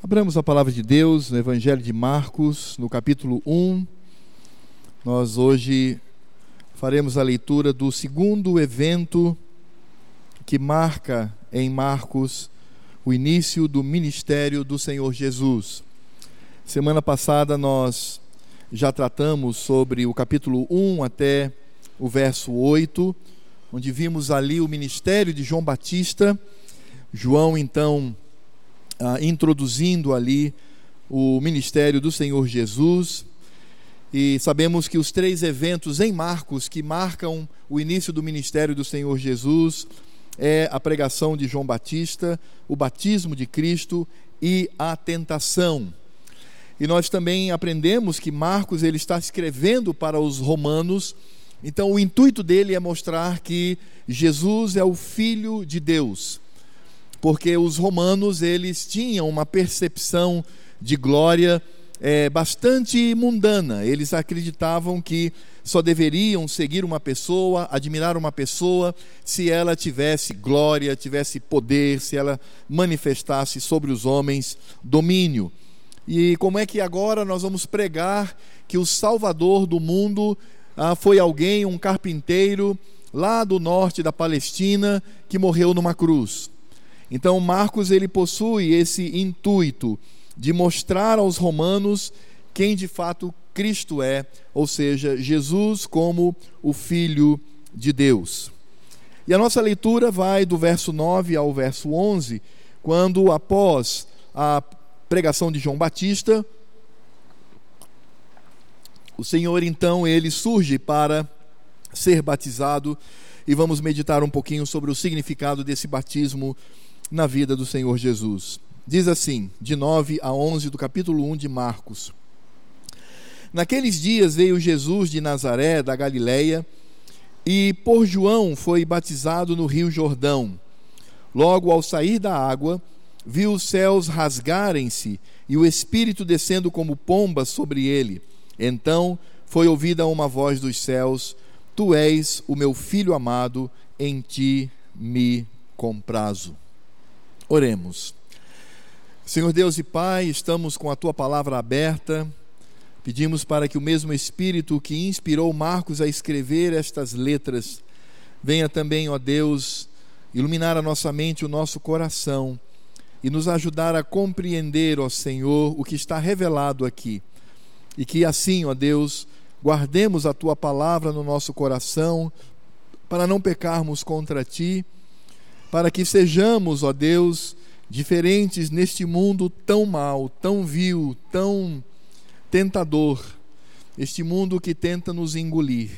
Abramos a palavra de Deus no Evangelho de Marcos, no capítulo 1. Nós hoje faremos a leitura do segundo evento que marca em Marcos o início do ministério do Senhor Jesus. Semana passada nós já tratamos sobre o capítulo 1 até o verso 8, onde vimos ali o ministério de João Batista. João então ah, introduzindo ali o ministério do Senhor Jesus. E sabemos que os três eventos em Marcos que marcam o início do ministério do Senhor Jesus é a pregação de João Batista, o batismo de Cristo e a tentação. E nós também aprendemos que Marcos ele está escrevendo para os romanos, então o intuito dele é mostrar que Jesus é o filho de Deus porque os romanos eles tinham uma percepção de glória é, bastante mundana. Eles acreditavam que só deveriam seguir uma pessoa, admirar uma pessoa, se ela tivesse glória, tivesse poder, se ela manifestasse sobre os homens domínio. E como é que agora nós vamos pregar que o Salvador do mundo ah, foi alguém, um carpinteiro lá do norte da Palestina, que morreu numa cruz? Então Marcos ele possui esse intuito de mostrar aos romanos quem de fato Cristo é, ou seja, Jesus como o filho de Deus. E a nossa leitura vai do verso 9 ao verso 11, quando após a pregação de João Batista, o Senhor então ele surge para ser batizado e vamos meditar um pouquinho sobre o significado desse batismo na vida do Senhor Jesus. Diz assim, de 9 a 11 do capítulo 1 de Marcos. Naqueles dias veio Jesus de Nazaré, da Galileia, e por João foi batizado no rio Jordão. Logo ao sair da água, viu os céus rasgarem-se e o Espírito descendo como pomba sobre ele. Então foi ouvida uma voz dos céus: Tu és o meu filho amado, em ti me comprazo. Oremos. Senhor Deus e Pai, estamos com a tua palavra aberta. Pedimos para que o mesmo Espírito que inspirou Marcos a escrever estas letras venha também, ó Deus, iluminar a nossa mente, o nosso coração e nos ajudar a compreender, ó Senhor, o que está revelado aqui. E que assim, ó Deus, guardemos a tua palavra no nosso coração para não pecarmos contra ti para que sejamos, ó Deus, diferentes neste mundo tão mau, tão vil, tão tentador, este mundo que tenta nos engolir.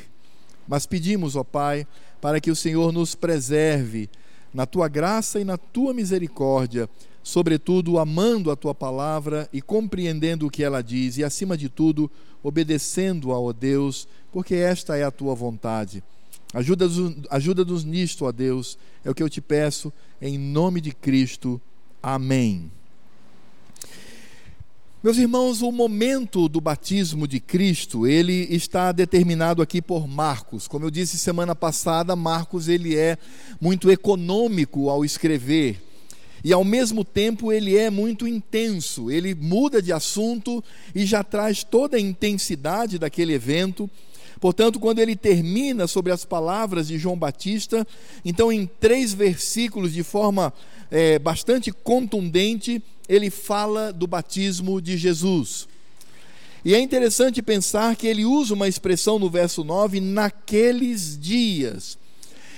Mas pedimos, ó Pai, para que o Senhor nos preserve na tua graça e na tua misericórdia, sobretudo amando a tua palavra e compreendendo o que ela diz e, acima de tudo, obedecendo-a, ó Deus, porque esta é a tua vontade. Ajuda-nos ajuda nisto, ó Deus, é o que eu te peço, em nome de Cristo. Amém. Meus irmãos, o momento do batismo de Cristo, ele está determinado aqui por Marcos. Como eu disse semana passada, Marcos ele é muito econômico ao escrever. E ao mesmo tempo ele é muito intenso. Ele muda de assunto e já traz toda a intensidade daquele evento Portanto, quando ele termina sobre as palavras de João Batista, então em três versículos, de forma é, bastante contundente, ele fala do batismo de Jesus. E é interessante pensar que ele usa uma expressão no verso 9, naqueles dias.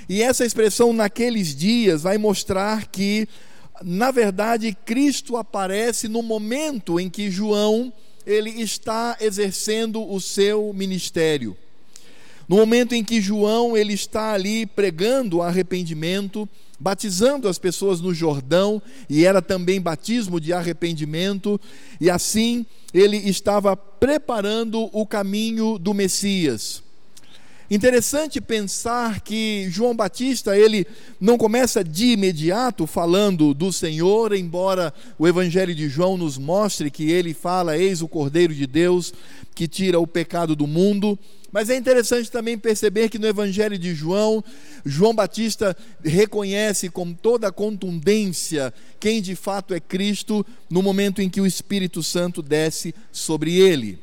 E essa expressão naqueles dias vai mostrar que, na verdade, Cristo aparece no momento em que João ele está exercendo o seu ministério. No momento em que João ele está ali pregando arrependimento, batizando as pessoas no Jordão, e era também batismo de arrependimento, e assim ele estava preparando o caminho do Messias. Interessante pensar que João Batista, ele não começa de imediato falando do Senhor, embora o Evangelho de João nos mostre que ele fala: Eis o Cordeiro de Deus que tira o pecado do mundo. Mas é interessante também perceber que no Evangelho de João, João Batista reconhece com toda a contundência quem de fato é Cristo no momento em que o Espírito Santo desce sobre ele.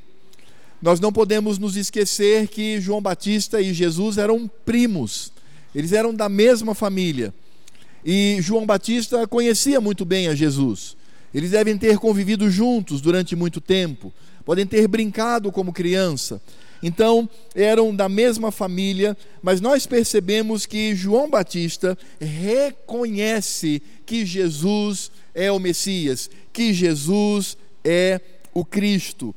Nós não podemos nos esquecer que João Batista e Jesus eram primos, eles eram da mesma família. E João Batista conhecia muito bem a Jesus. Eles devem ter convivido juntos durante muito tempo, podem ter brincado como criança. Então, eram da mesma família, mas nós percebemos que João Batista reconhece que Jesus é o Messias, que Jesus é o Cristo.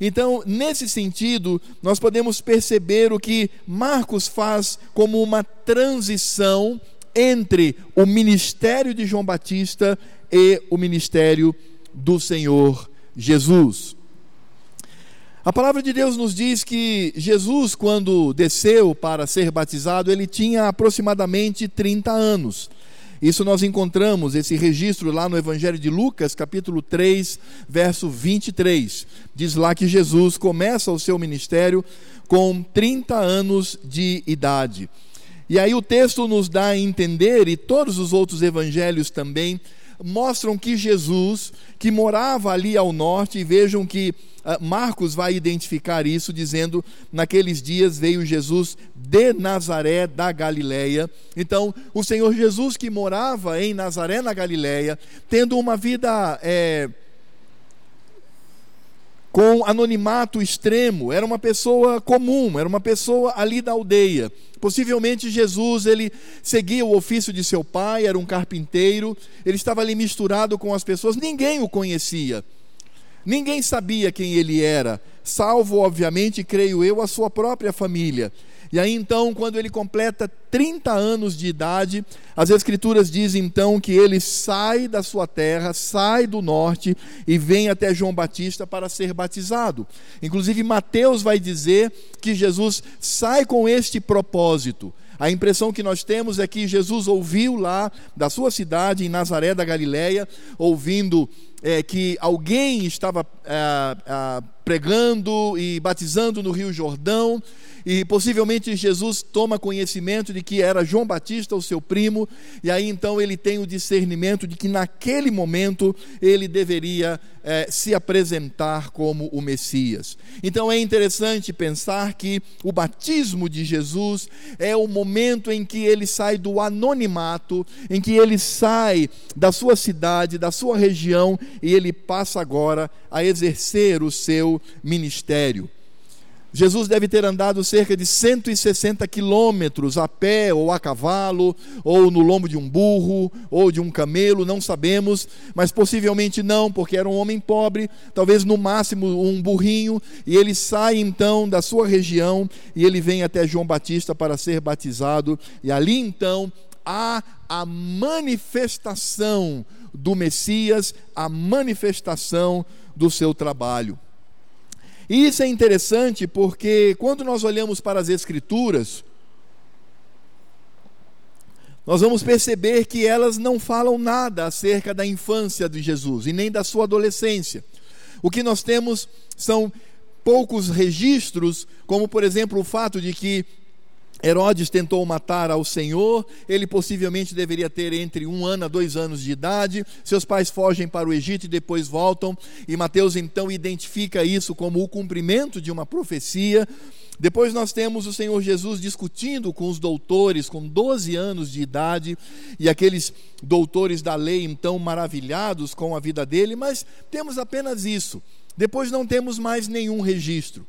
Então, nesse sentido, nós podemos perceber o que Marcos faz como uma transição entre o ministério de João Batista e o ministério do Senhor Jesus. A palavra de Deus nos diz que Jesus, quando desceu para ser batizado, ele tinha aproximadamente 30 anos. Isso nós encontramos, esse registro lá no Evangelho de Lucas, capítulo 3, verso 23. Diz lá que Jesus começa o seu ministério com 30 anos de idade. E aí o texto nos dá a entender, e todos os outros evangelhos também, mostram que Jesus, que morava ali ao norte, e vejam que uh, Marcos vai identificar isso, dizendo: naqueles dias veio Jesus de Nazaré da Galileia. Então, o Senhor Jesus, que morava em Nazaré, na Galileia, tendo uma vida. É, com anonimato extremo, era uma pessoa comum, era uma pessoa ali da aldeia. Possivelmente Jesus, ele seguia o ofício de seu pai, era um carpinteiro, ele estava ali misturado com as pessoas, ninguém o conhecia. Ninguém sabia quem ele era, salvo, obviamente, creio eu, a sua própria família. E aí então, quando ele completa 30 anos de idade, as Escrituras dizem então que ele sai da sua terra, sai do norte e vem até João Batista para ser batizado. Inclusive, Mateus vai dizer que Jesus sai com este propósito. A impressão que nós temos é que Jesus ouviu lá da sua cidade, em Nazaré da Galileia, ouvindo é, que alguém estava é, é, pregando e batizando no Rio Jordão, e possivelmente Jesus toma conhecimento de que era João Batista, o seu primo, e aí então ele tem o discernimento de que naquele momento ele deveria é, se apresentar como o Messias. Então é interessante pensar que o batismo de Jesus é o momento em que ele sai do anonimato, em que ele sai da sua cidade, da sua região, e ele passa agora a exercer o seu ministério. Jesus deve ter andado cerca de 160 quilômetros a pé, ou a cavalo, ou no lombo de um burro, ou de um camelo, não sabemos, mas possivelmente não, porque era um homem pobre, talvez no máximo um burrinho, e ele sai então da sua região e ele vem até João Batista para ser batizado, e ali então há a manifestação do Messias, a manifestação do seu trabalho. E isso é interessante porque quando nós olhamos para as Escrituras, nós vamos perceber que elas não falam nada acerca da infância de Jesus e nem da sua adolescência. O que nós temos são poucos registros, como por exemplo o fato de que Herodes tentou matar ao Senhor, ele possivelmente deveria ter entre um ano a dois anos de idade. Seus pais fogem para o Egito e depois voltam, e Mateus então identifica isso como o cumprimento de uma profecia. Depois nós temos o Senhor Jesus discutindo com os doutores com 12 anos de idade, e aqueles doutores da lei então maravilhados com a vida dele, mas temos apenas isso. Depois não temos mais nenhum registro.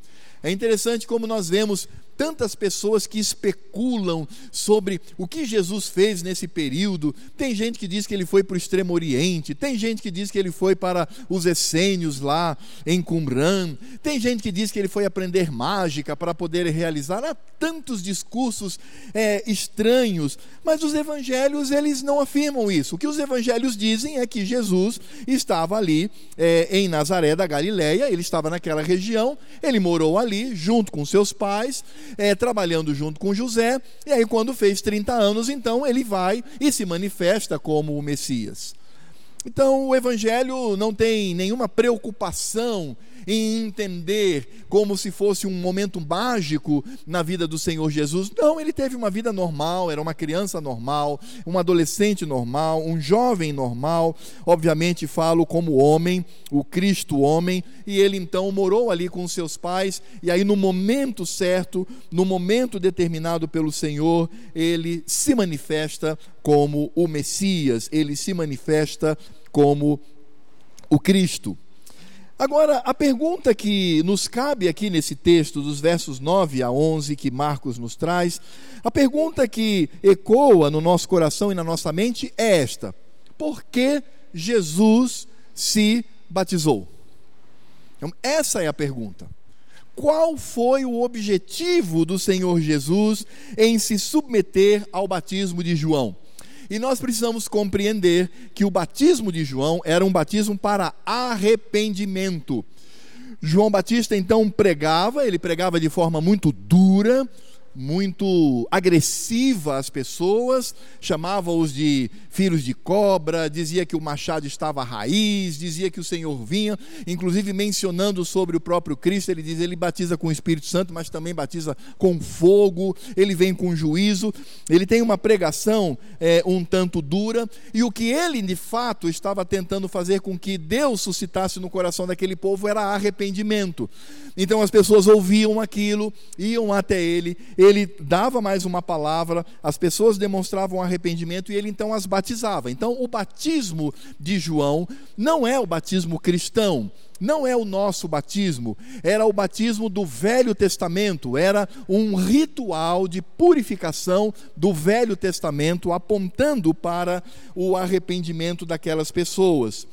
É interessante como nós vemos tantas pessoas que especulam sobre o que Jesus fez nesse período. Tem gente que diz que ele foi para o Extremo Oriente, tem gente que diz que ele foi para os essênios lá em Qumran, tem gente que diz que ele foi aprender mágica para poder realizar. Há tantos discursos é, estranhos, mas os evangelhos eles não afirmam isso. O que os evangelhos dizem é que Jesus estava ali é, em Nazaré da Galileia, ele estava naquela região, ele morou ali ali, junto com seus pais, é, trabalhando junto com José, e aí, quando fez 30 anos, então ele vai e se manifesta como o Messias. Então, o Evangelho não tem nenhuma preocupação em entender como se fosse um momento mágico na vida do Senhor Jesus. Não, ele teve uma vida normal, era uma criança normal, um adolescente normal, um jovem normal. Obviamente, falo como homem, o Cristo homem, e ele então morou ali com seus pais, e aí no momento certo, no momento determinado pelo Senhor, ele se manifesta como o Messias, ele se manifesta como o Cristo. Agora, a pergunta que nos cabe aqui nesse texto, dos versos 9 a 11, que Marcos nos traz, a pergunta que ecoa no nosso coração e na nossa mente é esta: por que Jesus se batizou? Então, essa é a pergunta. Qual foi o objetivo do Senhor Jesus em se submeter ao batismo de João? E nós precisamos compreender que o batismo de João era um batismo para arrependimento. João Batista então pregava, ele pregava de forma muito dura, muito agressiva às pessoas, chamava-os de filhos de cobra, dizia que o machado estava à raiz, dizia que o Senhor vinha, inclusive mencionando sobre o próprio Cristo, ele diz: ele batiza com o Espírito Santo, mas também batiza com fogo, ele vem com juízo, ele tem uma pregação é, um tanto dura, e o que ele de fato estava tentando fazer com que Deus suscitasse no coração daquele povo era arrependimento. Então as pessoas ouviam aquilo, iam até ele, ele dava mais uma palavra, as pessoas demonstravam arrependimento e ele então as batizava. Então, o batismo de João não é o batismo cristão, não é o nosso batismo, era o batismo do Velho Testamento, era um ritual de purificação do Velho Testamento, apontando para o arrependimento daquelas pessoas.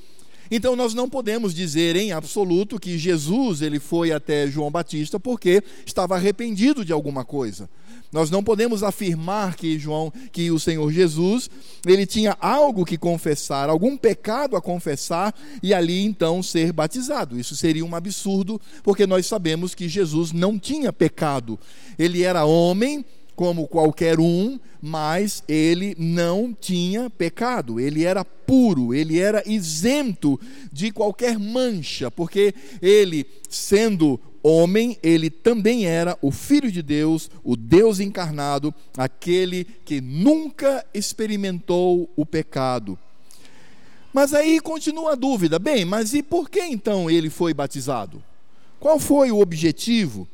Então nós não podemos dizer em absoluto que Jesus ele foi até João Batista porque estava arrependido de alguma coisa. Nós não podemos afirmar que João, que o Senhor Jesus, ele tinha algo que confessar, algum pecado a confessar e ali então ser batizado. Isso seria um absurdo, porque nós sabemos que Jesus não tinha pecado. Ele era homem, como qualquer um, mas ele não tinha pecado, ele era puro, ele era isento de qualquer mancha, porque ele, sendo homem, ele também era o Filho de Deus, o Deus encarnado, aquele que nunca experimentou o pecado. Mas aí continua a dúvida: bem, mas e por que então ele foi batizado? Qual foi o objetivo?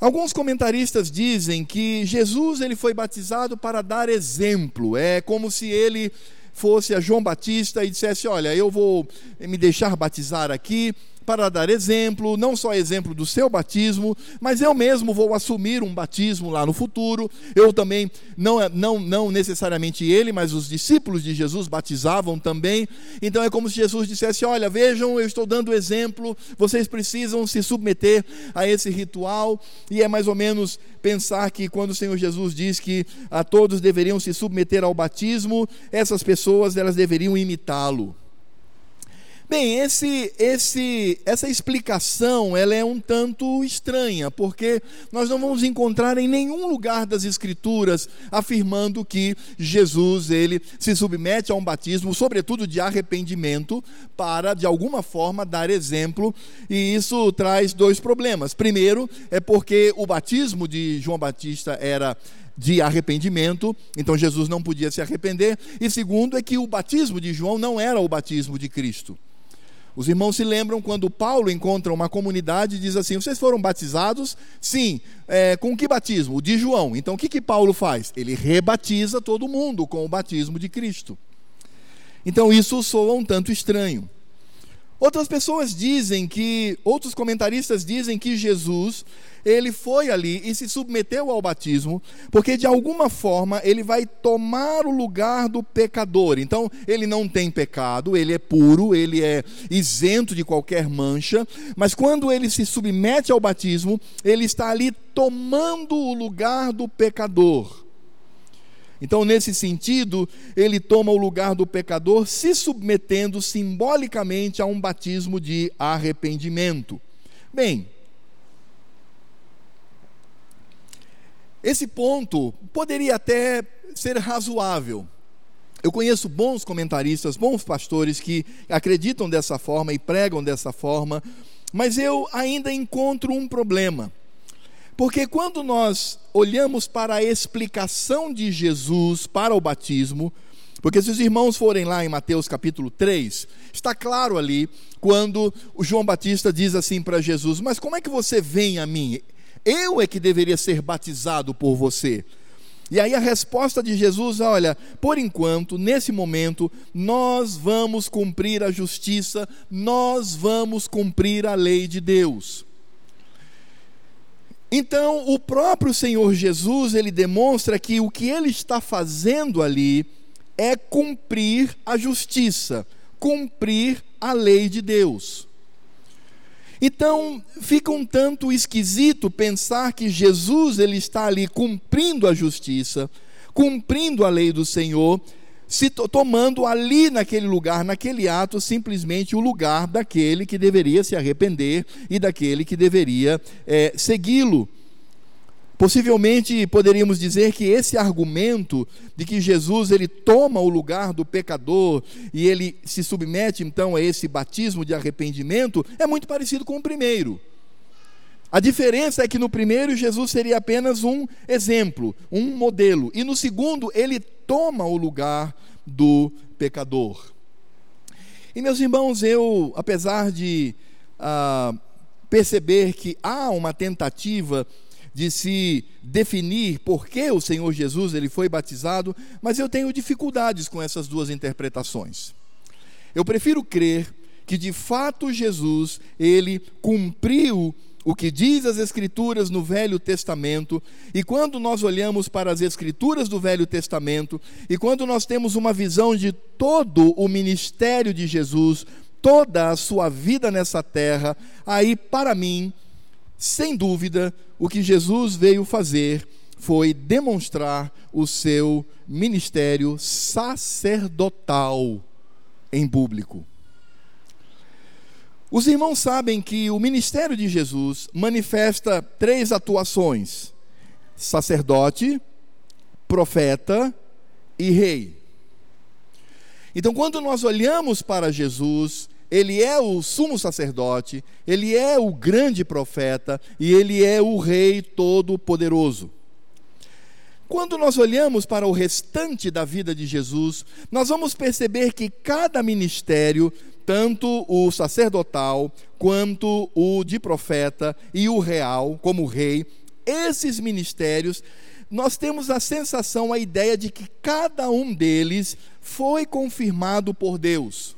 Alguns comentaristas dizem que Jesus ele foi batizado para dar exemplo. É como se ele fosse a João Batista e dissesse: Olha, eu vou me deixar batizar aqui, para dar exemplo, não só exemplo do seu batismo, mas eu mesmo vou assumir um batismo lá no futuro. Eu também, não, não, não necessariamente ele, mas os discípulos de Jesus batizavam também. Então é como se Jesus dissesse: Olha, vejam, eu estou dando exemplo, vocês precisam se submeter a esse ritual. E é mais ou menos pensar que quando o Senhor Jesus diz que a todos deveriam se submeter ao batismo, essas pessoas elas deveriam imitá-lo. Bem, esse, esse, essa explicação ela é um tanto estranha, porque nós não vamos encontrar em nenhum lugar das Escrituras afirmando que Jesus ele se submete a um batismo, sobretudo de arrependimento, para de alguma forma dar exemplo, e isso traz dois problemas. Primeiro, é porque o batismo de João Batista era de arrependimento, então Jesus não podia se arrepender. E segundo é que o batismo de João não era o batismo de Cristo. Os irmãos se lembram quando Paulo encontra uma comunidade e diz assim: Vocês foram batizados? Sim. É, com que batismo? O de João. Então o que, que Paulo faz? Ele rebatiza todo mundo com o batismo de Cristo. Então isso soa um tanto estranho. Outras pessoas dizem que, outros comentaristas dizem que Jesus, ele foi ali e se submeteu ao batismo, porque de alguma forma ele vai tomar o lugar do pecador. Então, ele não tem pecado, ele é puro, ele é isento de qualquer mancha, mas quando ele se submete ao batismo, ele está ali tomando o lugar do pecador. Então, nesse sentido, ele toma o lugar do pecador, se submetendo simbolicamente a um batismo de arrependimento. Bem, Esse ponto poderia até ser razoável. Eu conheço bons comentaristas, bons pastores que acreditam dessa forma e pregam dessa forma, mas eu ainda encontro um problema. Porque quando nós olhamos para a explicação de Jesus para o batismo, porque se os irmãos forem lá em Mateus capítulo 3, está claro ali quando o João Batista diz assim para Jesus: Mas como é que você vem a mim? Eu é que deveria ser batizado por você. E aí a resposta de Jesus, olha, por enquanto, nesse momento, nós vamos cumprir a justiça, nós vamos cumprir a lei de Deus. Então, o próprio Senhor Jesus, ele demonstra que o que ele está fazendo ali é cumprir a justiça, cumprir a lei de Deus. Então, fica um tanto esquisito pensar que Jesus ele está ali cumprindo a justiça, cumprindo a lei do Senhor, se tomando ali naquele lugar, naquele ato, simplesmente o lugar daquele que deveria se arrepender e daquele que deveria é, segui-lo. Possivelmente poderíamos dizer que esse argumento de que Jesus ele toma o lugar do pecador e ele se submete então a esse batismo de arrependimento é muito parecido com o primeiro. A diferença é que no primeiro Jesus seria apenas um exemplo, um modelo, e no segundo ele toma o lugar do pecador. E meus irmãos, eu, apesar de ah, perceber que há uma tentativa de se definir por que o Senhor Jesus ele foi batizado, mas eu tenho dificuldades com essas duas interpretações. Eu prefiro crer que de fato Jesus ele cumpriu o que diz as Escrituras no Velho Testamento, e quando nós olhamos para as Escrituras do Velho Testamento, e quando nós temos uma visão de todo o ministério de Jesus, toda a sua vida nessa terra, aí para mim sem dúvida, o que Jesus veio fazer foi demonstrar o seu ministério sacerdotal em público. Os irmãos sabem que o ministério de Jesus manifesta três atuações: sacerdote, profeta e rei. Então, quando nós olhamos para Jesus, ele é o sumo sacerdote, ele é o grande profeta e ele é o rei todo-poderoso. Quando nós olhamos para o restante da vida de Jesus, nós vamos perceber que cada ministério, tanto o sacerdotal quanto o de profeta e o real, como rei, esses ministérios, nós temos a sensação, a ideia de que cada um deles foi confirmado por Deus.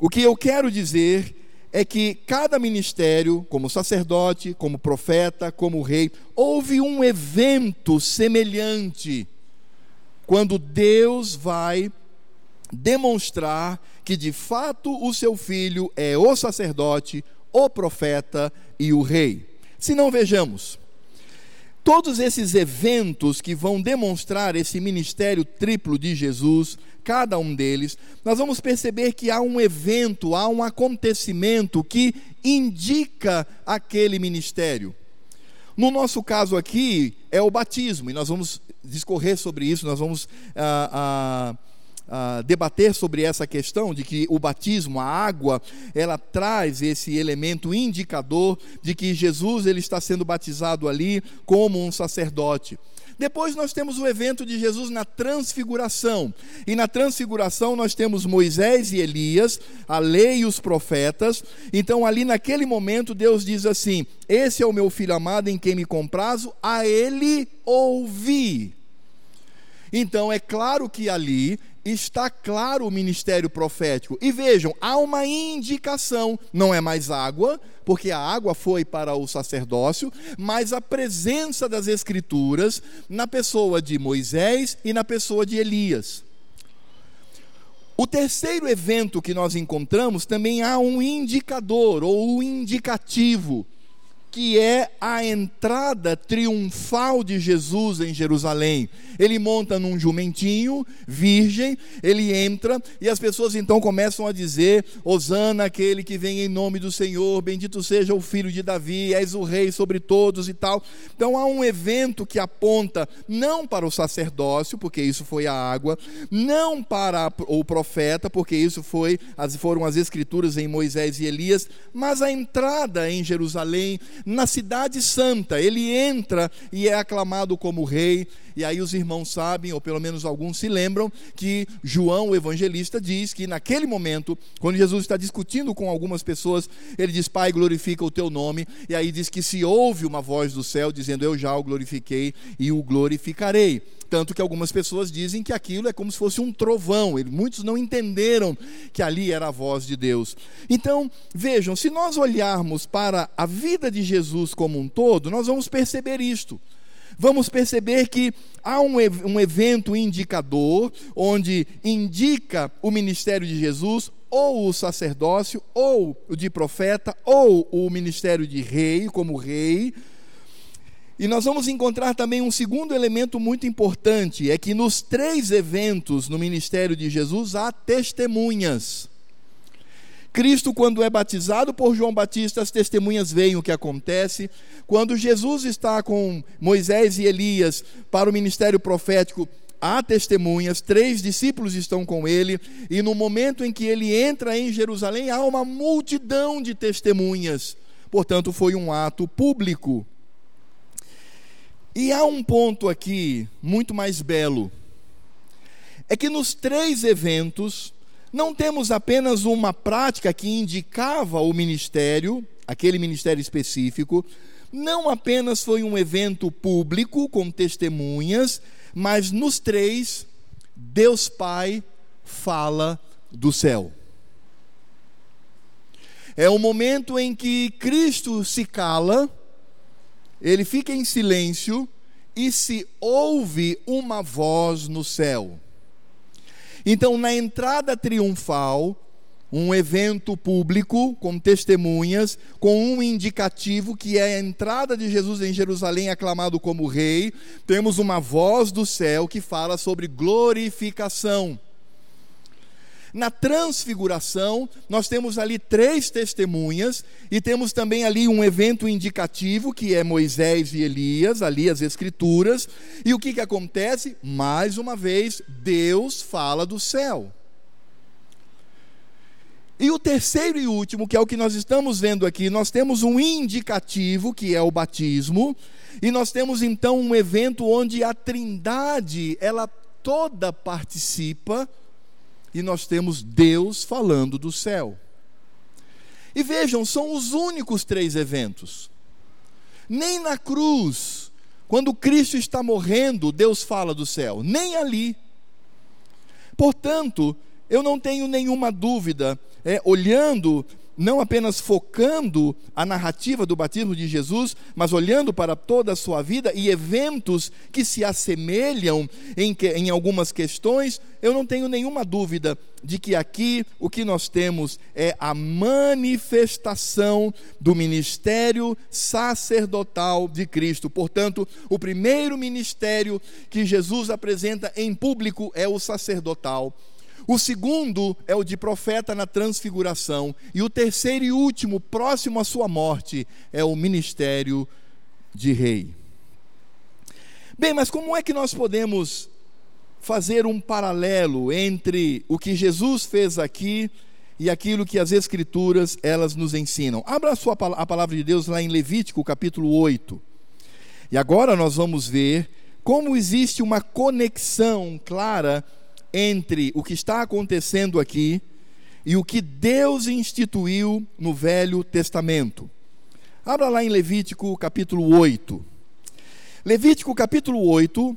O que eu quero dizer é que cada ministério, como sacerdote, como profeta, como rei, houve um evento semelhante quando Deus vai demonstrar que de fato o seu filho é o sacerdote, o profeta e o rei. Se não vejamos, todos esses eventos que vão demonstrar esse ministério triplo de Jesus, cada um deles, nós vamos perceber que há um evento, há um acontecimento que indica aquele ministério. No nosso caso aqui, é o batismo, e nós vamos discorrer sobre isso, nós vamos ah, ah, ah, debater sobre essa questão de que o batismo, a água, ela traz esse elemento indicador de que Jesus ele está sendo batizado ali como um sacerdote. Depois nós temos o evento de Jesus na transfiguração. E na transfiguração nós temos Moisés e Elias, a lei e os profetas. Então, ali naquele momento, Deus diz assim: Esse é o meu filho amado em quem me comprazo, a ele ouvi. Então, é claro que ali está claro o ministério profético. E vejam, há uma indicação, não é mais água, porque a água foi para o sacerdócio, mas a presença das escrituras na pessoa de Moisés e na pessoa de Elias. O terceiro evento que nós encontramos também há um indicador ou um indicativo. Que é a entrada triunfal de Jesus em Jerusalém. Ele monta num jumentinho, virgem, ele entra e as pessoas então começam a dizer: Hosana, aquele que vem em nome do Senhor, bendito seja o filho de Davi, és o rei sobre todos e tal. Então há um evento que aponta não para o sacerdócio, porque isso foi a água, não para o profeta, porque isso foi, foram as escrituras em Moisés e Elias, mas a entrada em Jerusalém na cidade santa. Ele entra e é aclamado como rei. E aí os irmãos sabem, ou pelo menos alguns se lembram, que João, o evangelista, diz que naquele momento, quando Jesus está discutindo com algumas pessoas, ele diz: Pai, glorifica o teu nome. E aí diz que se ouve uma voz do céu dizendo: Eu já o glorifiquei e o glorificarei. Tanto que algumas pessoas dizem que aquilo é como se fosse um trovão. Muitos não entenderam que ali era a voz de Deus. Então, vejam, se nós olharmos para a vida de Jesus como um todo, nós vamos perceber isto vamos perceber que há um, um evento indicador, onde indica o ministério de Jesus, ou o sacerdócio, ou o de profeta, ou o ministério de rei, como rei, e nós vamos encontrar também um segundo elemento muito importante: é que nos três eventos no ministério de Jesus há testemunhas. Cristo, quando é batizado por João Batista, as testemunhas veem o que acontece. Quando Jesus está com Moisés e Elias para o ministério profético, há testemunhas, três discípulos estão com ele, e no momento em que ele entra em Jerusalém, há uma multidão de testemunhas. Portanto, foi um ato público. E há um ponto aqui muito mais belo. É que nos três eventos, não temos apenas uma prática que indicava o ministério, aquele ministério específico, não apenas foi um evento público com testemunhas, mas nos três, Deus Pai fala do céu. É o momento em que Cristo se cala ele fica em silêncio e se ouve uma voz no céu. Então, na entrada triunfal, um evento público com testemunhas, com um indicativo que é a entrada de Jesus em Jerusalém aclamado como rei, temos uma voz do céu que fala sobre glorificação. Na transfiguração, nós temos ali três testemunhas e temos também ali um evento indicativo que é Moisés e Elias, ali as escrituras. E o que, que acontece? Mais uma vez, Deus fala do céu. E o terceiro e último, que é o que nós estamos vendo aqui, nós temos um indicativo, que é o batismo, e nós temos então um evento onde a Trindade, ela toda participa e nós temos Deus falando do céu. E vejam, são os únicos três eventos. Nem na cruz, quando Cristo está morrendo, Deus fala do céu, nem ali. Portanto, eu não tenho nenhuma dúvida, é, olhando não apenas focando a narrativa do batismo de Jesus, mas olhando para toda a sua vida e eventos que se assemelham em, que, em algumas questões, eu não tenho nenhuma dúvida de que aqui o que nós temos é a manifestação do ministério sacerdotal de Cristo. Portanto, o primeiro ministério que Jesus apresenta em público é o sacerdotal. O segundo é o de profeta na transfiguração. E o terceiro e último, próximo à sua morte, é o ministério de rei. Bem, mas como é que nós podemos fazer um paralelo entre o que Jesus fez aqui e aquilo que as escrituras elas nos ensinam? Abra a, sua, a palavra de Deus lá em Levítico, capítulo 8. E agora nós vamos ver como existe uma conexão clara entre o que está acontecendo aqui e o que Deus instituiu no Velho Testamento. Abra lá em Levítico capítulo 8. Levítico capítulo 8,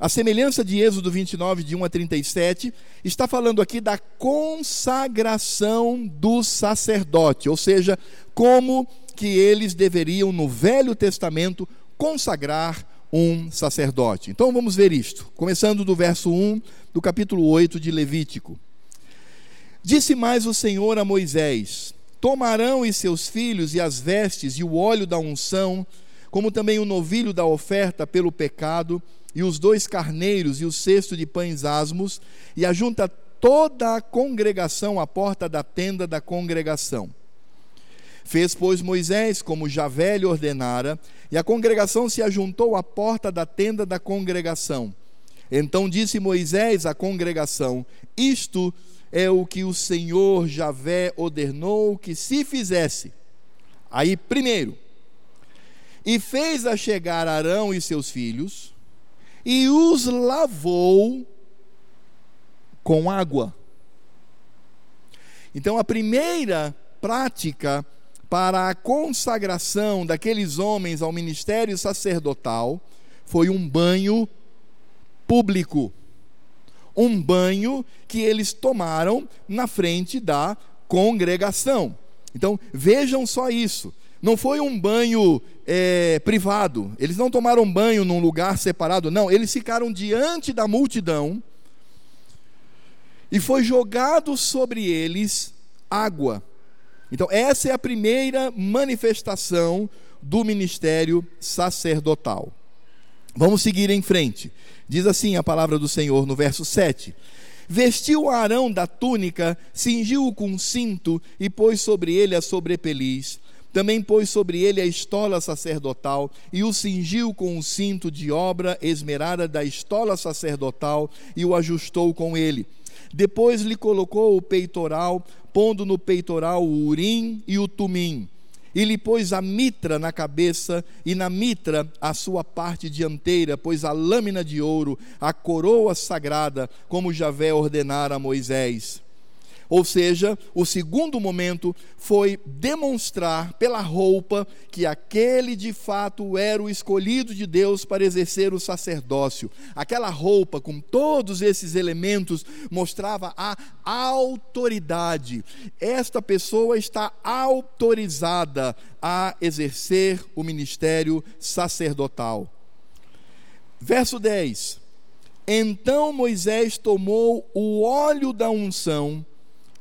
a semelhança de Êxodo 29, de 1 a 37, está falando aqui da consagração do sacerdote, ou seja, como que eles deveriam no Velho Testamento consagrar um sacerdote. Então vamos ver isto, começando do verso 1 do capítulo 8 de Levítico. Disse mais o Senhor a Moisés: tomarão e seus filhos e as vestes e o óleo da unção, como também o novilho da oferta pelo pecado, e os dois carneiros e o cesto de pães asmos, e ajunta toda a congregação à porta da tenda da congregação. Fez, pois, Moisés como Javé lhe ordenara, e a congregação se ajuntou à porta da tenda da congregação. Então disse Moisés à congregação: Isto é o que o Senhor Javé ordenou que se fizesse. Aí, primeiro, e fez a chegar Arão e seus filhos, e os lavou com água. Então, a primeira prática para a consagração daqueles homens ao ministério sacerdotal foi um banho público. Um banho que eles tomaram na frente da congregação. Então, vejam só isso. Não foi um banho é, privado, eles não tomaram banho num lugar separado, não, eles ficaram diante da multidão e foi jogado sobre eles água. Então, essa é a primeira manifestação do ministério sacerdotal. Vamos seguir em frente. Diz assim a palavra do Senhor no verso 7. Vestiu Arão da túnica, cingiu-o com cinto e pôs sobre ele a sobrepeliz. Também pôs sobre ele a estola sacerdotal e o cingiu com o cinto de obra esmerada da estola sacerdotal e o ajustou com ele. Depois lhe colocou o peitoral, pondo no peitoral o urim e o tumim. E lhe pôs a mitra na cabeça, e na mitra a sua parte dianteira, pôs a lâmina de ouro, a coroa sagrada, como Javé ordenara a Moisés. Ou seja, o segundo momento foi demonstrar pela roupa que aquele de fato era o escolhido de Deus para exercer o sacerdócio. Aquela roupa, com todos esses elementos, mostrava a autoridade. Esta pessoa está autorizada a exercer o ministério sacerdotal. Verso 10. Então Moisés tomou o óleo da unção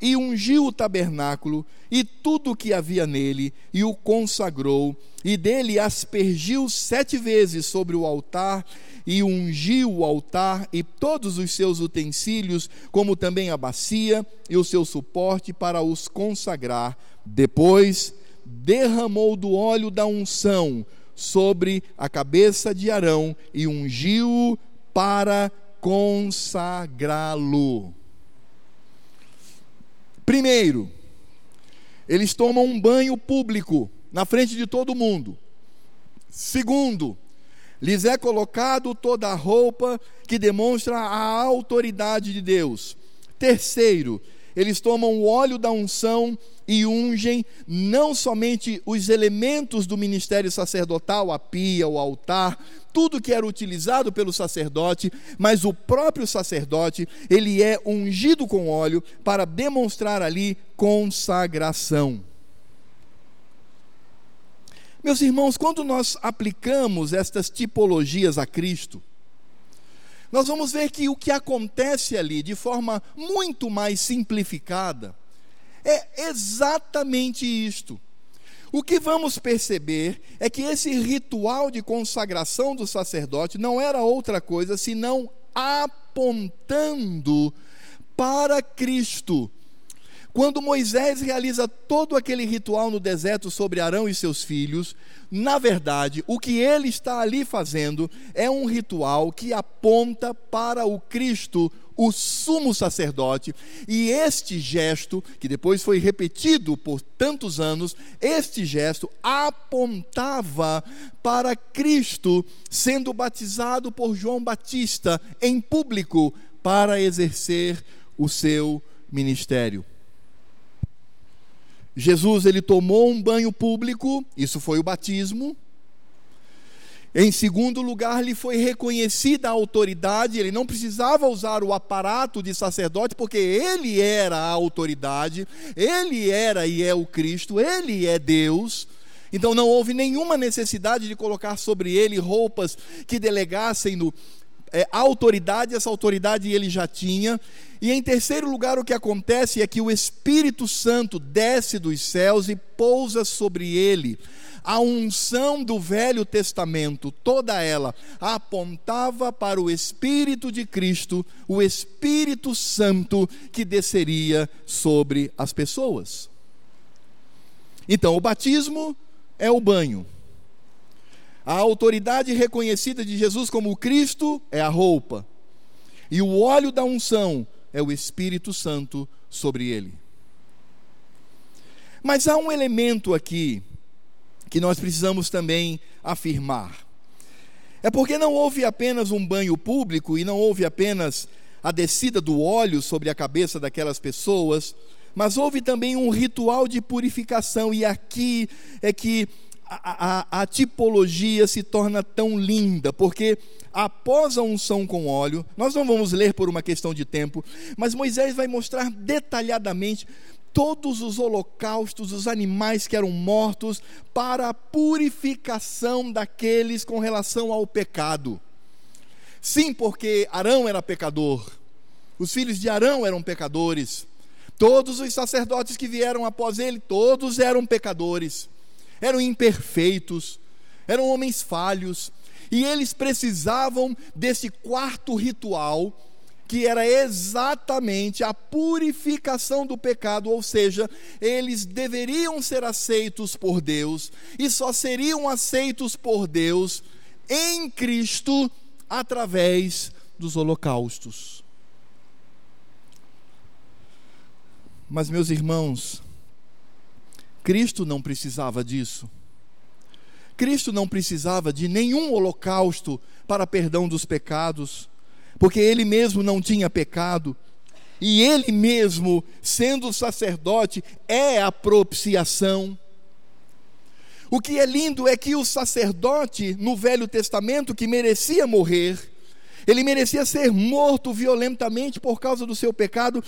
e ungiu o tabernáculo e tudo o que havia nele, e o consagrou, e dele aspergiu sete vezes sobre o altar, e ungiu o altar e todos os seus utensílios, como também a bacia e o seu suporte para os consagrar. Depois derramou do óleo da unção sobre a cabeça de Arão e ungiu-o para consagrá-lo. Primeiro, eles tomam um banho público na frente de todo mundo. Segundo, lhes é colocado toda a roupa que demonstra a autoridade de Deus. Terceiro, eles tomam o óleo da unção e ungem não somente os elementos do ministério sacerdotal, a pia, o altar, tudo que era utilizado pelo sacerdote, mas o próprio sacerdote, ele é ungido com óleo para demonstrar ali consagração. Meus irmãos, quando nós aplicamos estas tipologias a Cristo, nós vamos ver que o que acontece ali, de forma muito mais simplificada, é exatamente isto. O que vamos perceber é que esse ritual de consagração do sacerdote não era outra coisa senão apontando para Cristo. Quando Moisés realiza todo aquele ritual no deserto sobre Arão e seus filhos, na verdade, o que ele está ali fazendo é um ritual que aponta para o Cristo, o sumo sacerdote, e este gesto, que depois foi repetido por tantos anos, este gesto apontava para Cristo sendo batizado por João Batista em público para exercer o seu ministério. Jesus ele tomou um banho público, isso foi o batismo. Em segundo lugar, lhe foi reconhecida a autoridade, ele não precisava usar o aparato de sacerdote, porque ele era a autoridade, ele era e é o Cristo, ele é Deus. Então não houve nenhuma necessidade de colocar sobre ele roupas que delegassem no é, autoridade, essa autoridade ele já tinha. E em terceiro lugar, o que acontece é que o Espírito Santo desce dos céus e pousa sobre ele. A unção do Velho Testamento, toda ela, apontava para o Espírito de Cristo, o Espírito Santo que desceria sobre as pessoas. Então, o batismo é o banho. A autoridade reconhecida de Jesus como Cristo é a roupa. E o óleo da unção é o Espírito Santo sobre ele. Mas há um elemento aqui que nós precisamos também afirmar. É porque não houve apenas um banho público e não houve apenas a descida do óleo sobre a cabeça daquelas pessoas, mas houve também um ritual de purificação, e aqui é que a, a, tipologia se torna tão linda, porque após a unção com óleo, nós não vamos ler por uma questão de tempo, mas Moisés vai mostrar detalhadamente todos os holocaustos, os animais que eram mortos, para a purificação daqueles com relação ao pecado. Sim, porque Arão era pecador, os filhos de Arão eram pecadores, todos os sacerdotes que vieram após ele, todos eram pecadores eram imperfeitos, eram homens falhos, e eles precisavam desse quarto ritual, que era exatamente a purificação do pecado, ou seja, eles deveriam ser aceitos por Deus, e só seriam aceitos por Deus em Cristo através dos holocaustos. Mas, meus irmãos, Cristo não precisava disso. Cristo não precisava de nenhum holocausto para perdão dos pecados, porque ele mesmo não tinha pecado, e ele mesmo, sendo sacerdote, é a propiciação. O que é lindo é que o sacerdote no Velho Testamento, que merecia morrer, ele merecia ser morto violentamente por causa do seu pecado,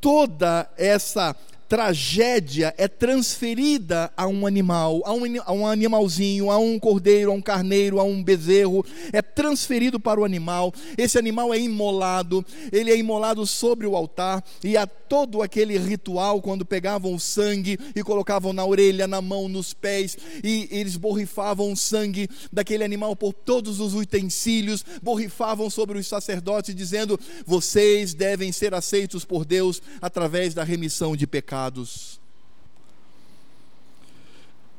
toda essa tragédia é transferida a um animal, a um, a um, animalzinho, a um cordeiro, a um carneiro, a um bezerro, é transferido para o animal. Esse animal é imolado, ele é imolado sobre o altar, e há todo aquele ritual quando pegavam o sangue e colocavam na orelha, na mão, nos pés, e eles borrifavam o sangue daquele animal por todos os utensílios, borrifavam sobre os sacerdotes, dizendo: vocês devem ser aceitos por Deus através da remissão de pecados pecados.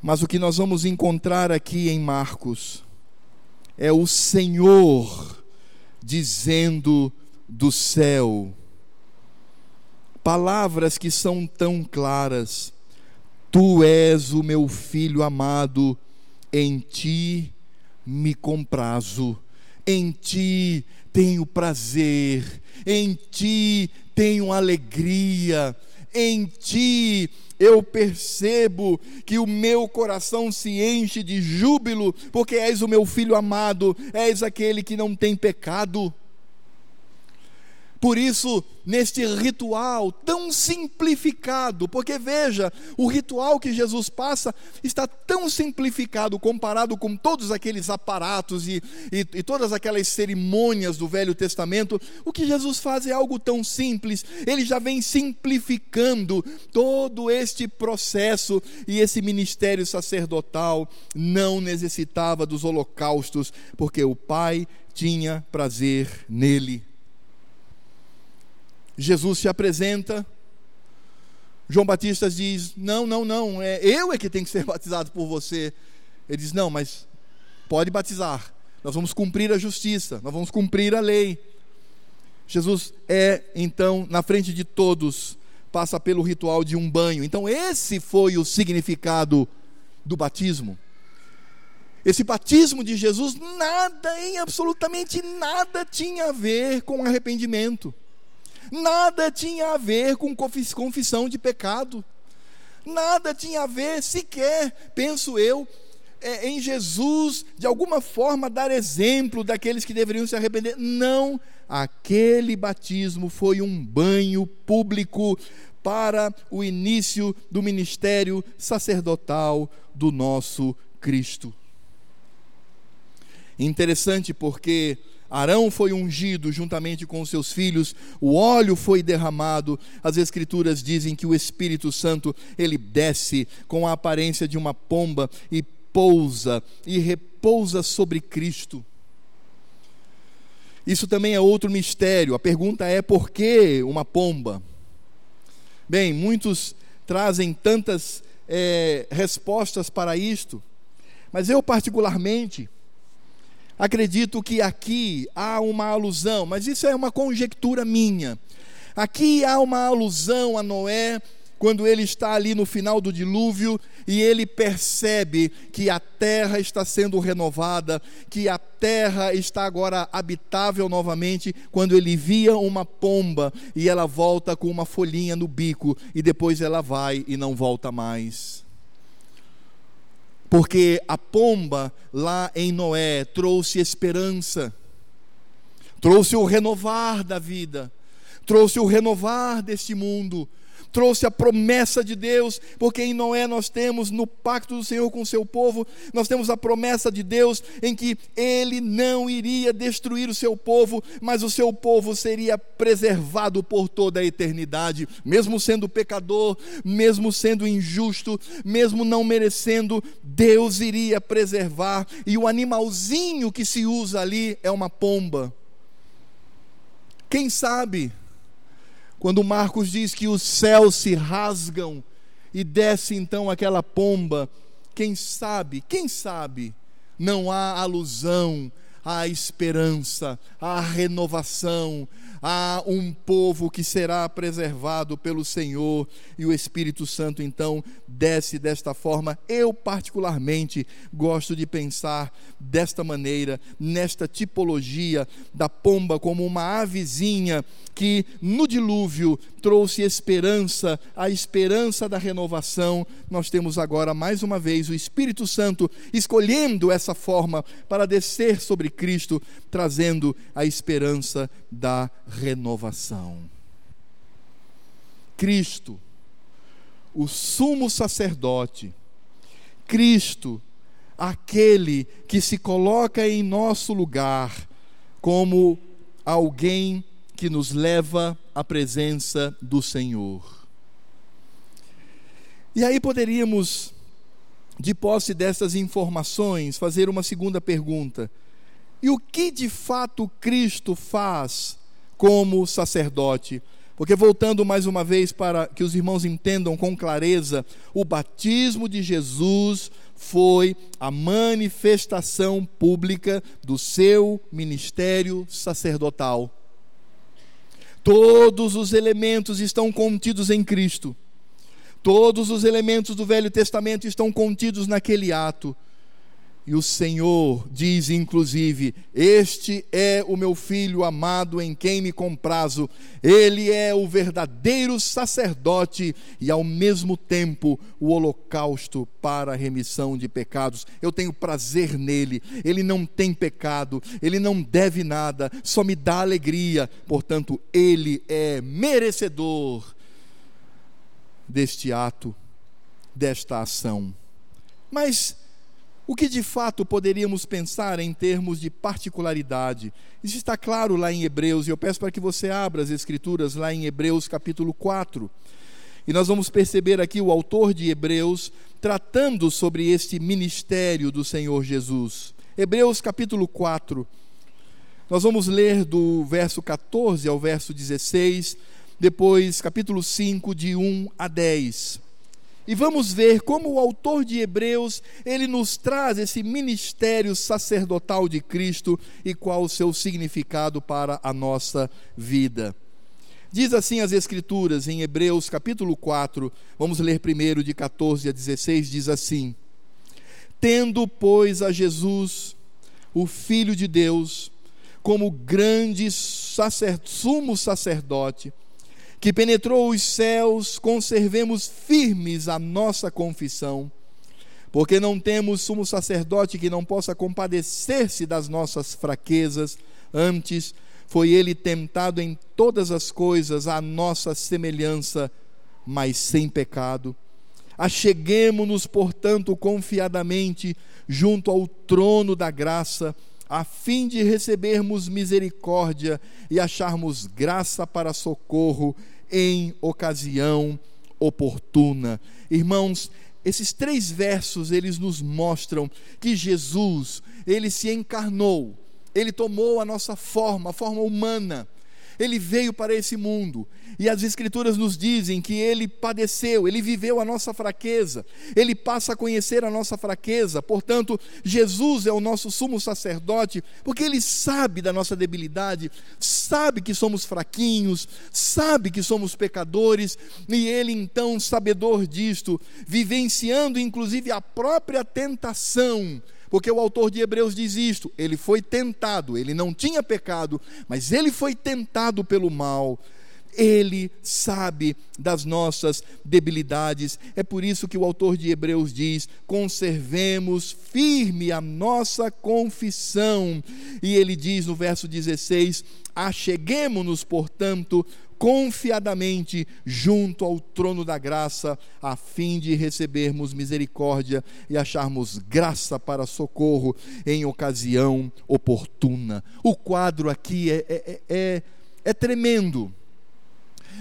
Mas o que nós vamos encontrar aqui em Marcos é o Senhor dizendo do céu, palavras que são tão claras: Tu és o meu filho amado, em ti me comprazo, em ti tenho prazer, em ti tenho alegria em ti eu percebo que o meu coração se enche de júbilo, porque és o meu filho amado, és aquele que não tem pecado. Por isso, neste ritual tão simplificado, porque veja, o ritual que Jesus passa está tão simplificado comparado com todos aqueles aparatos e, e, e, todas aquelas cerimônias do Velho Testamento. O que Jesus faz é algo tão simples, ele já vem simplificando todo este processo e esse ministério sacerdotal não necessitava dos holocaustos, porque o Pai tinha prazer nele. Jesus se apresenta. João Batista diz: Não, não, não, é, eu é que tenho que ser batizado por você. Ele diz: Não, mas pode batizar. Nós vamos cumprir a justiça, nós vamos cumprir a lei. Jesus é, então, na frente de todos, passa pelo ritual de um banho. Então, esse foi o significado do batismo. Esse batismo de Jesus, nada, em absolutamente nada, tinha a ver com arrependimento. Nada tinha a ver com confissão de pecado. Nada tinha a ver sequer, penso eu, é, em Jesus, de alguma forma, dar exemplo daqueles que deveriam se arrepender. Não, aquele batismo foi um banho público para o início do ministério sacerdotal do nosso Cristo. Interessante porque Arão foi ungido juntamente com seus filhos, o óleo foi derramado. As escrituras dizem que o Espírito Santo, ele desce com a aparência de uma pomba e pousa e repousa sobre Cristo. Isso também é outro mistério. A pergunta é: por que uma pomba? Bem, muitos trazem tantas é, respostas para isto, mas eu, particularmente, acredito que aqui há uma alusão, mas isso é uma conjectura minha. Aqui há uma alusão a Noé quando ele está ali no final do dilúvio e ele percebe que a terra está sendo renovada, que a terra está agora habitável novamente, quando ele via uma pomba e ela volta com uma folhinha no bico e depois ela vai e não volta mais. Porque a pomba lá em Noé trouxe esperança, trouxe o renovar da vida, trouxe o renovar deste mundo, trouxe a promessa de Deus, porque em Noé nós temos no pacto do Senhor com o seu povo, nós temos a promessa de Deus em que ele não iria destruir o seu povo, mas o seu povo seria preservado por toda a eternidade, mesmo sendo pecador, mesmo sendo injusto, mesmo não merecendo, Deus iria preservar, e o animalzinho que se usa ali é uma pomba. Quem sabe quando Marcos diz que os céus se rasgam e desce então aquela pomba, quem sabe, quem sabe, não há alusão à esperança, à renovação, há um povo que será preservado pelo Senhor e o Espírito Santo então desce desta forma. Eu, particularmente, gosto de pensar desta maneira, nesta tipologia da pomba como uma avezinha que no dilúvio trouxe esperança, a esperança da renovação. Nós temos agora mais uma vez o Espírito Santo escolhendo essa forma para descer sobre Cristo, trazendo a esperança da renovação. Cristo, o sumo sacerdote, Cristo, aquele que se coloca em nosso lugar como alguém que nos leva à presença do Senhor. E aí poderíamos, de posse dessas informações, fazer uma segunda pergunta: e o que de fato Cristo faz como sacerdote? Porque voltando mais uma vez para que os irmãos entendam com clareza, o batismo de Jesus foi a manifestação pública do seu ministério sacerdotal. Todos os elementos estão contidos em Cristo. Todos os elementos do Velho Testamento estão contidos naquele ato. E o Senhor diz, inclusive: Este é o meu filho amado em quem me comprazo. Ele é o verdadeiro sacerdote e, ao mesmo tempo, o holocausto para a remissão de pecados. Eu tenho prazer nele. Ele não tem pecado, ele não deve nada, só me dá alegria. Portanto, ele é merecedor deste ato, desta ação. Mas o que de fato poderíamos pensar em termos de particularidade? Isso está claro lá em Hebreus, e eu peço para que você abra as Escrituras lá em Hebreus capítulo 4. E nós vamos perceber aqui o autor de Hebreus tratando sobre este ministério do Senhor Jesus. Hebreus capítulo 4. Nós vamos ler do verso 14 ao verso 16, depois capítulo 5, de 1 a 10 e vamos ver como o autor de Hebreus, ele nos traz esse ministério sacerdotal de Cristo e qual o seu significado para a nossa vida. Diz assim as escrituras em Hebreus capítulo 4, vamos ler primeiro de 14 a 16, diz assim: Tendo, pois, a Jesus, o filho de Deus, como grande sacer, sumo sacerdote, que penetrou os céus, conservemos firmes a nossa confissão, porque não temos sumo sacerdote que não possa compadecer-se das nossas fraquezas, antes foi ele tentado em todas as coisas à nossa semelhança, mas sem pecado. Acheguemo-nos, portanto, confiadamente junto ao trono da graça, a fim de recebermos misericórdia e acharmos graça para socorro em ocasião oportuna. Irmãos, esses três versos eles nos mostram que Jesus, ele se encarnou, ele tomou a nossa forma, a forma humana ele veio para esse mundo. E as Escrituras nos dizem que ele padeceu, ele viveu a nossa fraqueza, ele passa a conhecer a nossa fraqueza. Portanto, Jesus é o nosso sumo sacerdote, porque ele sabe da nossa debilidade, sabe que somos fraquinhos, sabe que somos pecadores, e ele, então, sabedor disto, vivenciando inclusive a própria tentação, porque o autor de Hebreus diz isto: ele foi tentado, ele não tinha pecado, mas ele foi tentado pelo mal. Ele sabe das nossas debilidades. É por isso que o autor de Hebreus diz: conservemos firme a nossa confissão. E ele diz no verso 16: acheguemo-nos, portanto, confiadamente junto ao trono da graça, a fim de recebermos misericórdia e acharmos graça para socorro em ocasião oportuna. O quadro aqui é, é, é, é tremendo.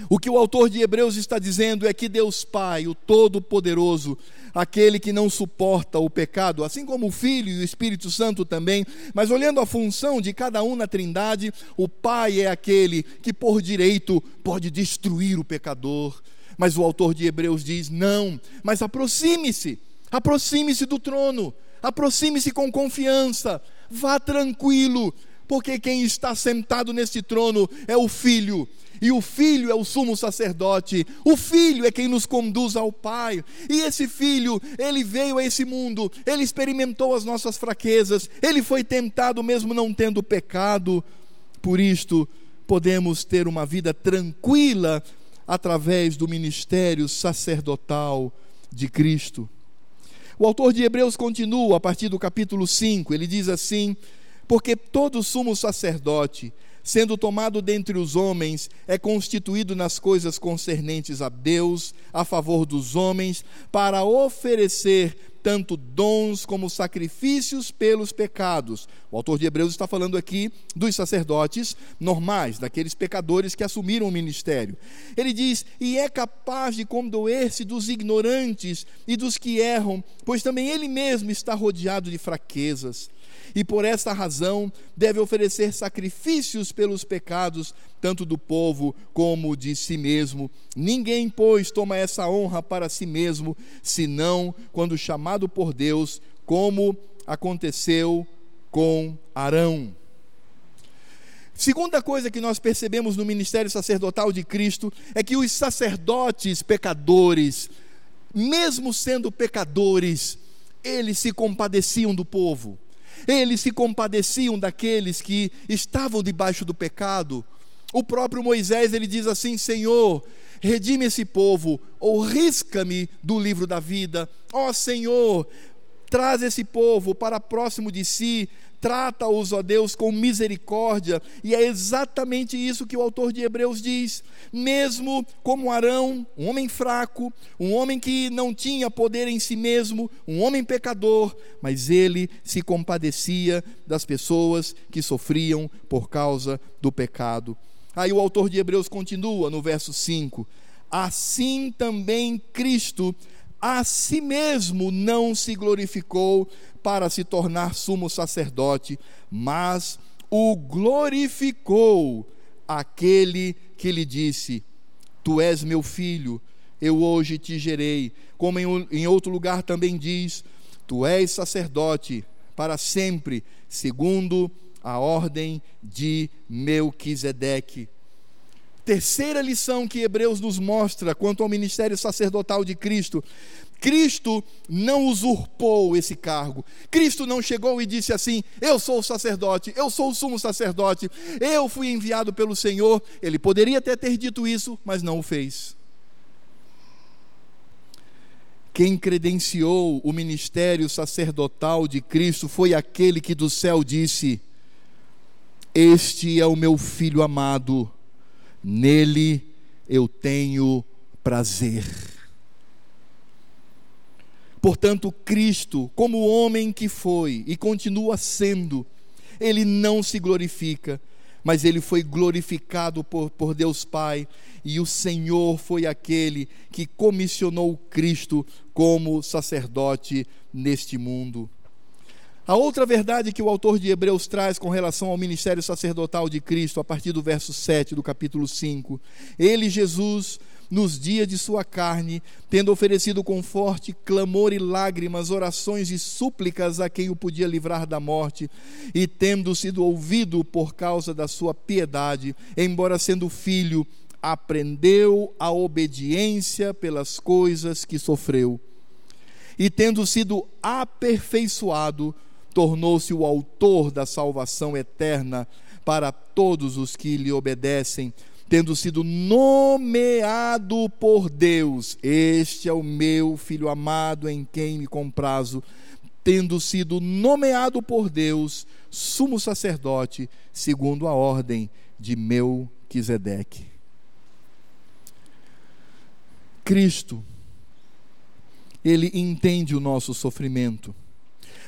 O que o autor de Hebreus está dizendo é que Deus Pai, o Todo-Poderoso, aquele que não suporta o pecado, assim como o Filho e o Espírito Santo também, mas olhando a função de cada um na Trindade, o Pai é aquele que por direito pode destruir o pecador. Mas o autor de Hebreus diz: não, mas aproxime-se, aproxime-se do trono, aproxime-se com confiança, vá tranquilo, porque quem está sentado nesse trono é o Filho, e o Filho é o sumo sacerdote, o Filho é quem nos conduz ao Pai, e esse Filho, ele veio a esse mundo, ele experimentou as nossas fraquezas, ele foi tentado mesmo não tendo pecado, por isto podemos ter uma vida tranquila através do ministério sacerdotal de Cristo. O autor de Hebreus continua a partir do capítulo 5, ele diz assim: porque todo sumo sacerdote, sendo tomado dentre os homens, é constituído nas coisas concernentes a Deus, a favor dos homens, para oferecer tanto dons como sacrifícios pelos pecados. O autor de Hebreus está falando aqui dos sacerdotes normais, daqueles pecadores que assumiram o ministério. Ele diz: e é capaz de condoer-se dos ignorantes e dos que erram, pois também ele mesmo está rodeado de fraquezas e por esta razão deve oferecer sacrifícios pelos pecados, tanto do povo como de si mesmo. Ninguém, pois, toma essa honra para si mesmo, senão quando chamado por Deus, como aconteceu com Arão. Segunda coisa que nós percebemos no ministério sacerdotal de Cristo é que os sacerdotes pecadores, mesmo sendo pecadores, eles se compadeciam do povo. Eles se compadeciam daqueles que estavam debaixo do pecado. O próprio Moisés ele diz assim: Senhor, redime esse povo, ou risca-me do livro da vida. Ó Senhor, traz esse povo para próximo de si, trata-os, ó Deus, com misericórdia, e é exatamente isso que o autor de Hebreus diz. Mesmo como Arão, um homem fraco, um homem que não tinha poder em si mesmo, um homem pecador, mas ele se compadecia das pessoas que sofriam por causa do pecado. Aí o autor de Hebreus continua no verso 5: Assim também Cristo a si mesmo não se glorificou para se tornar sumo sacerdote, mas o glorificou aquele que lhe disse: Tu és meu filho, eu hoje te gerei. Como em, outro lugar também diz: Tu és sacerdote para sempre, segundo a ordem de Melquisedeque. Terceira lição que Hebreus nos mostra quanto ao ministério sacerdotal de Cristo: Cristo não usurpou esse cargo. Cristo não chegou e disse assim: Eu sou o sacerdote, eu sou o sumo sacerdote, eu fui enviado pelo Senhor. Ele poderia até ter dito isso, mas não o fez. Quem credenciou o ministério sacerdotal de Cristo foi aquele que do céu disse: Este é o meu filho amado nele eu tenho prazer. Portanto, Cristo, como homem que foi e continua sendo, ele não se glorifica, mas ele foi glorificado por, por Deus Pai, e o Senhor foi aquele que comissionou Cristo como sacerdote neste mundo. A outra verdade que o autor de Hebreus traz com relação ao ministério sacerdotal de Cristo, a partir do verso 7 do capítulo 5, ele, Jesus, nos dias de sua carne, tendo oferecido com forte clamor e lágrimas, orações e súplicas a quem o podia livrar da morte, e tendo sido ouvido por causa da sua piedade, embora sendo filho, aprendeu a obediência pelas coisas que sofreu. E tendo sido aperfeiçoado, tornou-se o autor da salvação eterna para todos os que lhe obedecem, tendo sido nomeado por Deus. Este é o meu filho amado em quem me comprazo, tendo sido nomeado por Deus sumo sacerdote, segundo a ordem de Melquisedeque. Cristo, ele entende o nosso sofrimento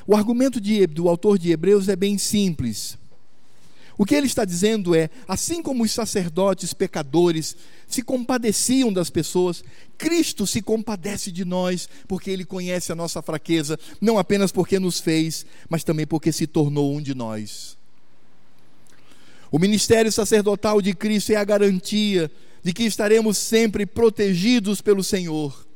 o argumento de, do autor de Hebreus é bem simples. O que ele está dizendo é: assim como os sacerdotes pecadores se compadeciam das pessoas, Cristo se compadece de nós, porque ele conhece a nossa fraqueza, não apenas porque nos fez, mas também porque se tornou um de nós. O ministério sacerdotal de Cristo é a garantia de que estaremos sempre protegidos pelo Senhor.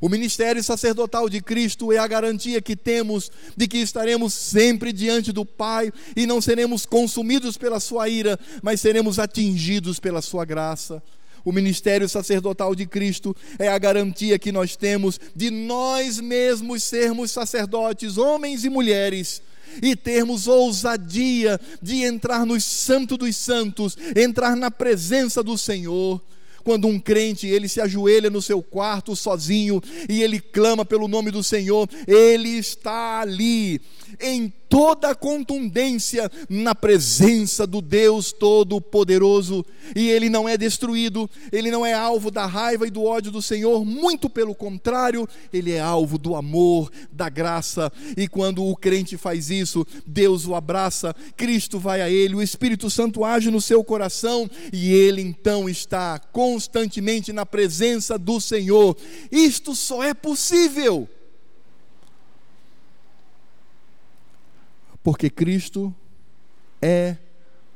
O ministério sacerdotal de Cristo é a garantia que temos de que estaremos sempre diante do Pai e não seremos consumidos pela sua ira, mas seremos atingidos pela sua graça. O ministério sacerdotal de Cristo é a garantia que nós temos de nós mesmos sermos sacerdotes, homens e mulheres, e termos ousadia de entrar no Santo dos Santos, entrar na presença do Senhor quando um crente ele se ajoelha no seu quarto sozinho e ele clama pelo nome do Senhor, ele está ali em toda a contundência na presença do Deus Todo-Poderoso, e ele não é destruído, ele não é alvo da raiva e do ódio do Senhor, muito pelo contrário, ele é alvo do amor, da graça, e quando o crente faz isso, Deus o abraça, Cristo vai a ele, o Espírito Santo age no seu coração, e ele então está constantemente na presença do Senhor. Isto só é possível porque Cristo é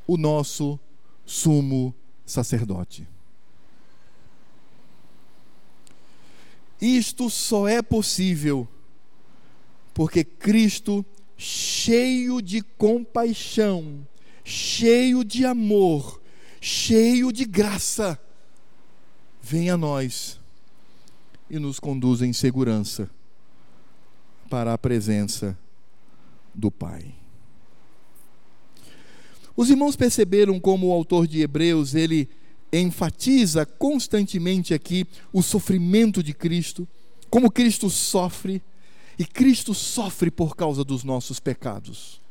o nosso sumo sacerdote. Isto só é possível porque Cristo, cheio de compaixão, cheio de amor, cheio de graça, vem a nós e nos conduz em segurança para a presença do Pai. Os irmãos perceberam como o autor de Hebreus, ele enfatiza constantemente aqui o sofrimento de Cristo, como Cristo sofre, e Cristo sofre por causa dos nossos pecados.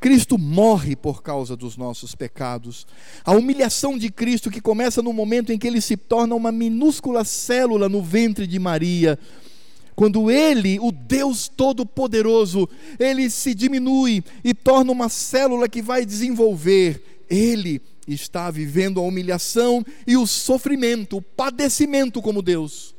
Cristo morre por causa dos nossos pecados. A humilhação de Cristo, que começa no momento em que ele se torna uma minúscula célula no ventre de Maria, quando ele, o Deus Todo-Poderoso, ele se diminui e torna uma célula que vai desenvolver, ele está vivendo a humilhação e o sofrimento, o padecimento como Deus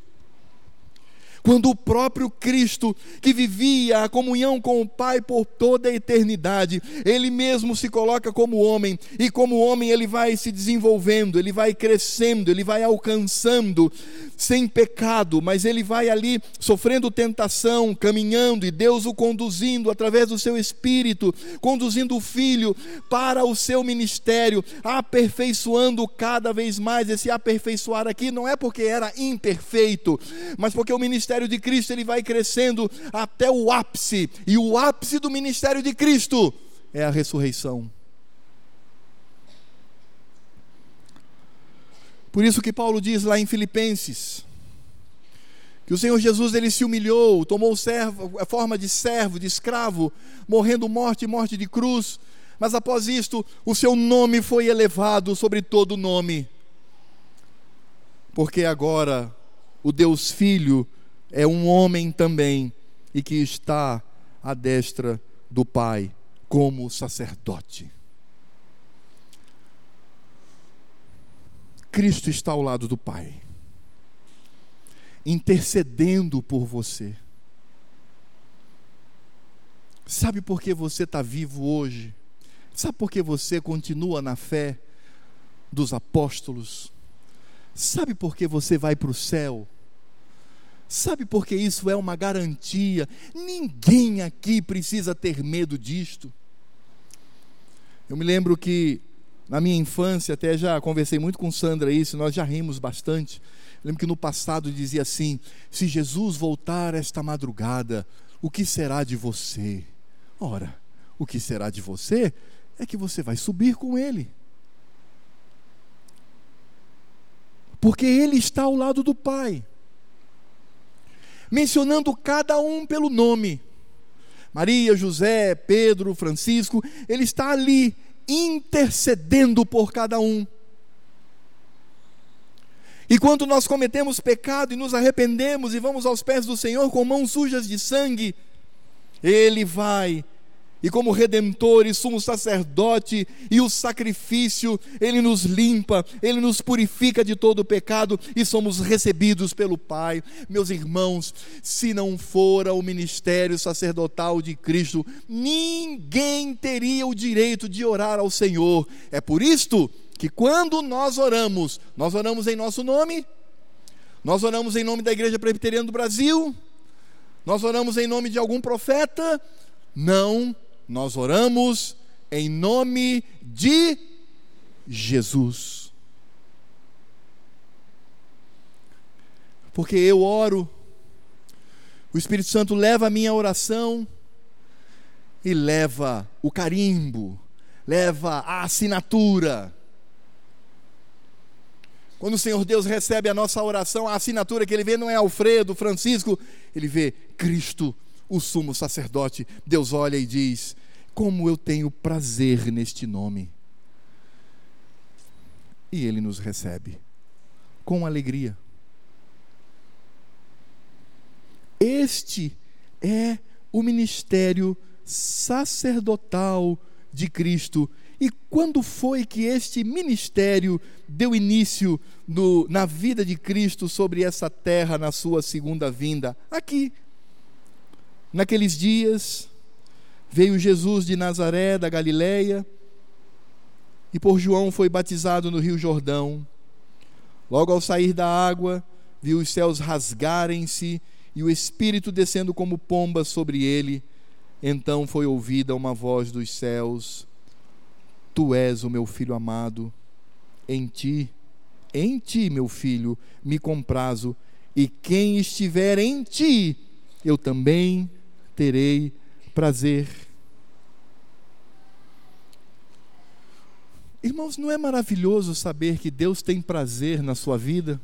quando o próprio Cristo, que vivia a comunhão com o Pai por toda a eternidade, ele mesmo se coloca como homem, e como homem ele vai se desenvolvendo, ele vai crescendo, ele vai alcançando, sem pecado, mas ele vai ali sofrendo tentação, caminhando, e Deus o conduzindo através do seu espírito, conduzindo o filho para o seu ministério, aperfeiçoando cada vez mais. Esse aperfeiçoar aqui não é porque era imperfeito, mas porque o ministério ministério de Cristo ele vai crescendo até o ápice, e o ápice do ministério de Cristo é a ressurreição. Por isso que Paulo diz lá em Filipenses, que o Senhor Jesus ele se humilhou, tomou a forma de servo, de escravo, morrendo morte e morte de cruz, mas após isto, o seu nome foi elevado sobre todo nome. Porque agora o Deus Filho é um homem também e que está à destra do Pai, como sacerdote. Cristo está ao lado do Pai, intercedendo por você. Sabe por que você está vivo hoje? Sabe por que você continua na fé dos apóstolos? Sabe por que você vai para o céu? Sabe por que isso é uma garantia? Ninguém aqui precisa ter medo disto. Eu me lembro que na minha infância, até já conversei muito com Sandra isso, nós já rimos bastante. Eu lembro que no passado dizia assim: se Jesus voltar esta madrugada, o que será de você? Ora, o que será de você é que você vai subir com ele. Porque ele está ao lado do Pai mencionando cada um pelo nome. Maria, José, Pedro, Francisco, ele está ali intercedendo por cada um. E quando nós cometemos pecado e nos arrependemos e vamos aos pés do Senhor com mãos sujas de sangue, Ele vai e como redentor e sumo sacerdote e o sacrifício, ele nos limpa, ele nos purifica de todo o pecado e somos recebidos pelo Pai. Meus irmãos, se não fora o ministério sacerdotal de Cristo, ninguém teria o direito de orar ao Senhor. É por isto que quando nós oramos, nós oramos em nosso nome, nós oramos em nome da Igreja Presbiteriana do Brasil, nós oramos em nome de algum profeta, não nós oramos em nome de Jesus. Porque eu oro, o Espírito Santo leva a minha oração e leva o carimbo, leva a assinatura. Quando o Senhor Deus recebe a nossa oração, a assinatura que ele vê não é Alfredo, Francisco, ele vê Cristo o sumo sacerdote, Deus olha e diz: Como eu tenho prazer neste nome. E ele nos recebe com alegria. Este é o ministério sacerdotal de Cristo. E quando foi que este ministério deu início no, na vida de Cristo sobre essa terra na sua segunda vinda? Aqui, Naqueles dias, veio Jesus de Nazaré, da Galileia, e por João foi batizado no Rio Jordão. Logo ao sair da água, viu os céus rasgarem-se e o Espírito descendo como pomba sobre ele. Então foi ouvida uma voz dos céus: Tu és o meu filho amado, em ti, em ti, meu filho, me comprazo, e quem estiver em ti, eu também terei prazer. Irmãos, não é maravilhoso saber que Deus tem prazer na sua vida?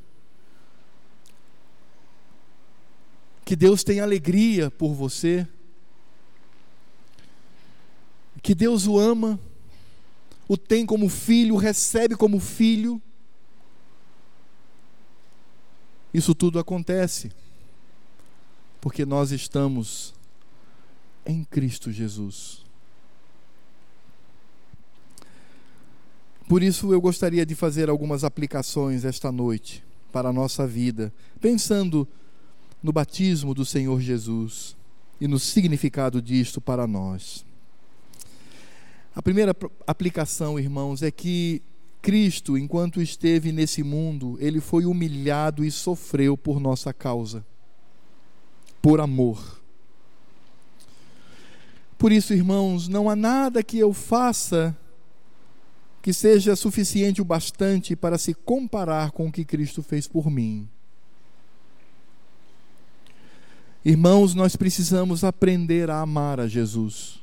Que Deus tem alegria por você? Que Deus o ama, o tem como filho, o recebe como filho? Isso tudo acontece porque nós estamos em Cristo Jesus. Por isso eu gostaria de fazer algumas aplicações esta noite para a nossa vida, pensando no batismo do Senhor Jesus e no significado disto para nós. A primeira aplicação, irmãos, é que Cristo, enquanto esteve nesse mundo, ele foi humilhado e sofreu por nossa causa, por amor. Por isso, irmãos, não há nada que eu faça que seja suficiente o bastante para se comparar com o que Cristo fez por mim. Irmãos, nós precisamos aprender a amar a Jesus.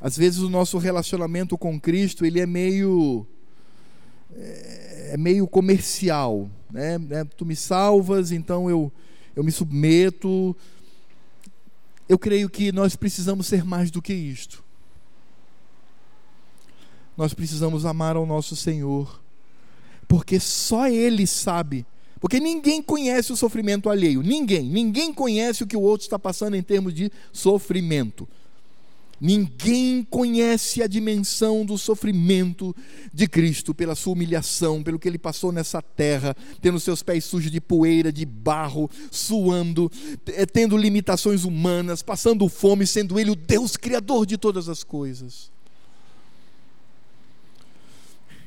Às vezes o nosso relacionamento com Cristo ele é meio é meio comercial, né? É, tu me salvas, então eu eu me submeto, eu creio que nós precisamos ser mais do que isto. Nós precisamos amar ao nosso Senhor, porque só Ele sabe. Porque ninguém conhece o sofrimento alheio, ninguém, ninguém conhece o que o outro está passando em termos de sofrimento. Ninguém conhece a dimensão do sofrimento de Cristo pela sua humilhação, pelo que ele passou nessa terra, tendo seus pés sujos de poeira, de barro, suando, tendo limitações humanas, passando fome, sendo ele o Deus criador de todas as coisas.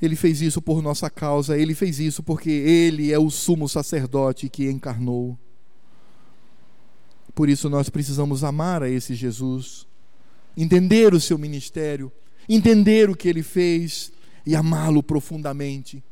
Ele fez isso por nossa causa, ele fez isso porque ele é o sumo sacerdote que encarnou. Por isso nós precisamos amar a esse Jesus, entender o seu ministério, entender o que ele fez e amá-lo profundamente.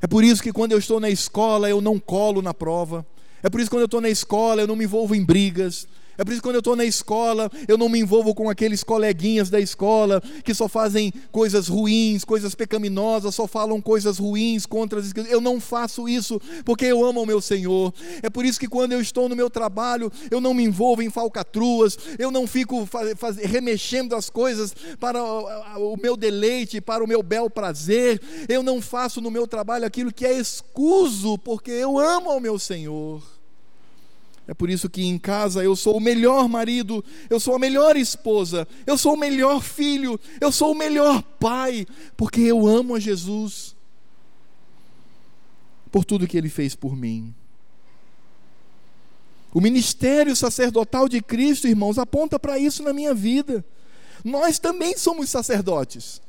É por isso que quando eu estou na escola eu não colo na prova. É por isso que quando eu estou na escola eu não me envolvo em brigas. É por isso que quando eu estou na escola, eu não me envolvo com aqueles coleguinhas da escola que só fazem coisas ruins, coisas pecaminosas, só falam coisas ruins contra as. Eu não faço isso porque eu amo o meu Senhor. É por isso que quando eu estou no meu trabalho, eu não me envolvo em falcatruas, eu não fico faz, faz, remexendo as coisas para o, o meu deleite, para o meu bel prazer. Eu não faço no meu trabalho aquilo que é escuso, porque eu amo ao meu Senhor. É por isso que em casa eu sou o melhor marido, eu sou a melhor esposa, eu sou o melhor filho, eu sou o melhor pai, porque eu amo a Jesus por tudo que ele fez por mim. O ministério sacerdotal de Cristo, irmãos, aponta para isso na minha vida. Nós também somos sacerdotes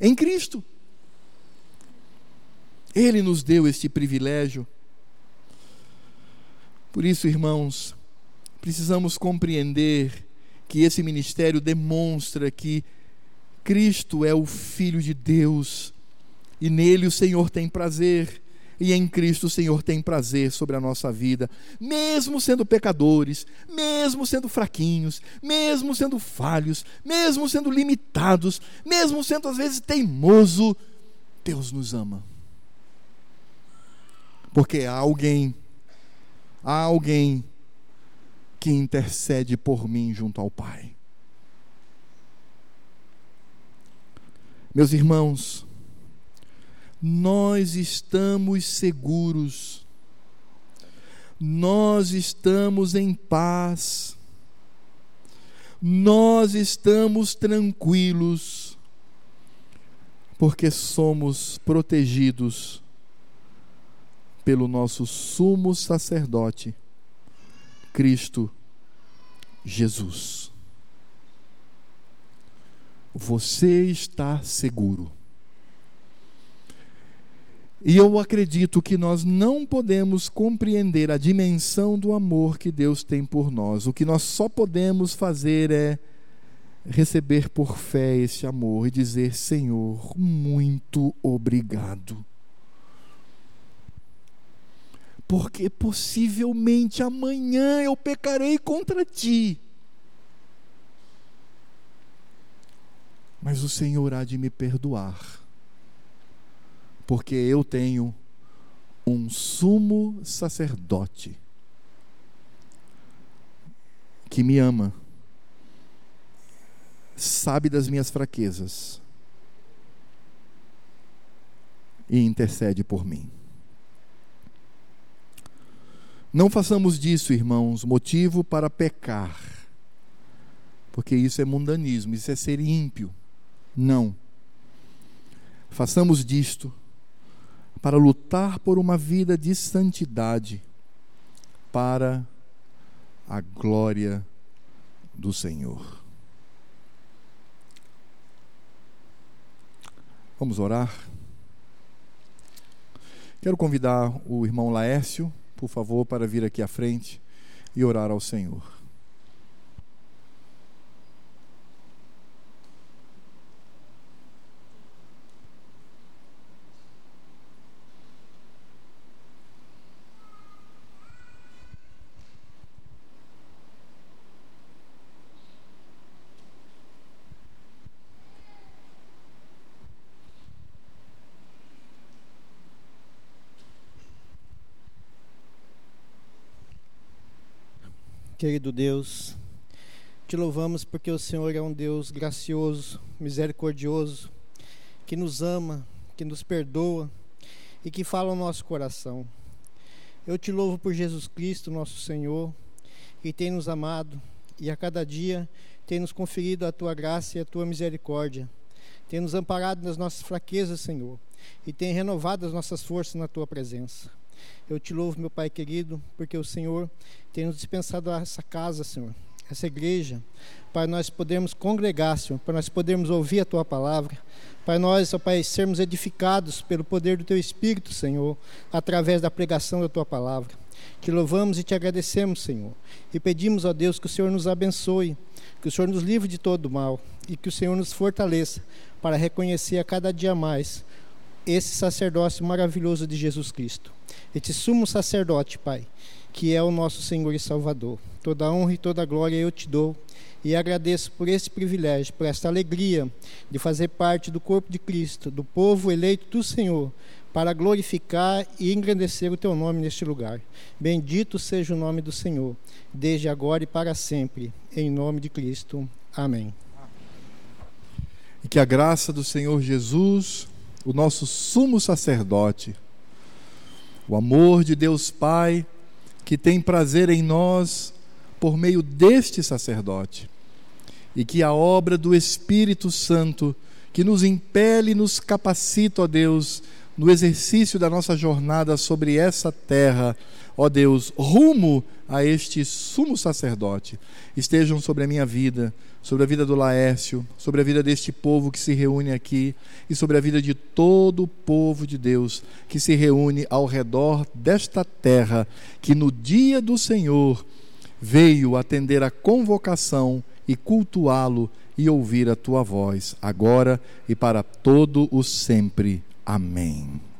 em Cristo. Ele nos deu este privilégio. Por isso, irmãos, precisamos compreender que esse ministério demonstra que Cristo é o Filho de Deus e nele o Senhor tem prazer. E em Cristo o Senhor tem prazer sobre a nossa vida, mesmo sendo pecadores, mesmo sendo fraquinhos, mesmo sendo falhos, mesmo sendo limitados, mesmo sendo às vezes teimoso, Deus nos ama. Porque há alguém há alguém que intercede por mim junto ao Pai. Meus irmãos, nós estamos seguros, nós estamos em paz, nós estamos tranquilos, porque somos protegidos pelo nosso sumo sacerdote, Cristo Jesus. Você está seguro. E eu acredito que nós não podemos compreender a dimensão do amor que Deus tem por nós. O que nós só podemos fazer é receber por fé esse amor e dizer: Senhor, muito obrigado porque possivelmente amanhã eu pecarei contra ti. Mas o Senhor há de me perdoar, porque eu tenho um sumo sacerdote que me ama, sabe das minhas fraquezas e intercede por mim. Não façamos disso, irmãos, motivo para pecar, porque isso é mundanismo, isso é ser ímpio. Não. Façamos disto para lutar por uma vida de santidade, para a glória do Senhor. Vamos orar. Quero convidar o irmão Laércio por favor, para vir aqui à frente e orar ao Senhor. Querido Deus, te louvamos porque o Senhor é um Deus gracioso, misericordioso, que nos ama, que nos perdoa e que fala ao nosso coração. Eu te louvo por Jesus Cristo, nosso Senhor, que tem nos amado e a cada dia tem nos conferido a tua graça e a tua misericórdia. Tem nos amparado nas nossas fraquezas, Senhor, e tem renovado as nossas forças na tua presença. Eu te louvo, meu Pai querido, porque o Senhor tem nos dispensado essa casa, Senhor, essa igreja, para nós podermos congregar, Senhor, para nós podermos ouvir a tua palavra, para nós, ó Pai, sermos edificados pelo poder do teu Espírito, Senhor, através da pregação da tua palavra. Te louvamos e te agradecemos, Senhor, e pedimos, ó Deus, que o Senhor nos abençoe, que o Senhor nos livre de todo mal e que o Senhor nos fortaleça para reconhecer a cada dia mais esse sacerdócio maravilhoso de Jesus Cristo, esse sumo sacerdote, Pai, que é o nosso Senhor e Salvador. Toda honra e toda glória eu te dou e agradeço por esse privilégio, por esta alegria de fazer parte do corpo de Cristo, do povo eleito do Senhor, para glorificar e engrandecer o teu nome neste lugar. Bendito seja o nome do Senhor, desde agora e para sempre, em nome de Cristo. Amém. E que a graça do Senhor Jesus, o nosso sumo sacerdote, o amor de Deus Pai, que tem prazer em nós por meio deste sacerdote, e que a obra do Espírito Santo, que nos impele e nos capacita, ó Deus, no exercício da nossa jornada sobre essa terra, ó Deus, rumo a este sumo sacerdote, estejam sobre a minha vida, sobre a vida do Laércio, sobre a vida deste povo que se reúne aqui e sobre a vida de todo o povo de Deus que se reúne ao redor desta terra, que no dia do Senhor veio atender a convocação e cultuá-lo e ouvir a tua voz, agora e para todo o sempre. Amém.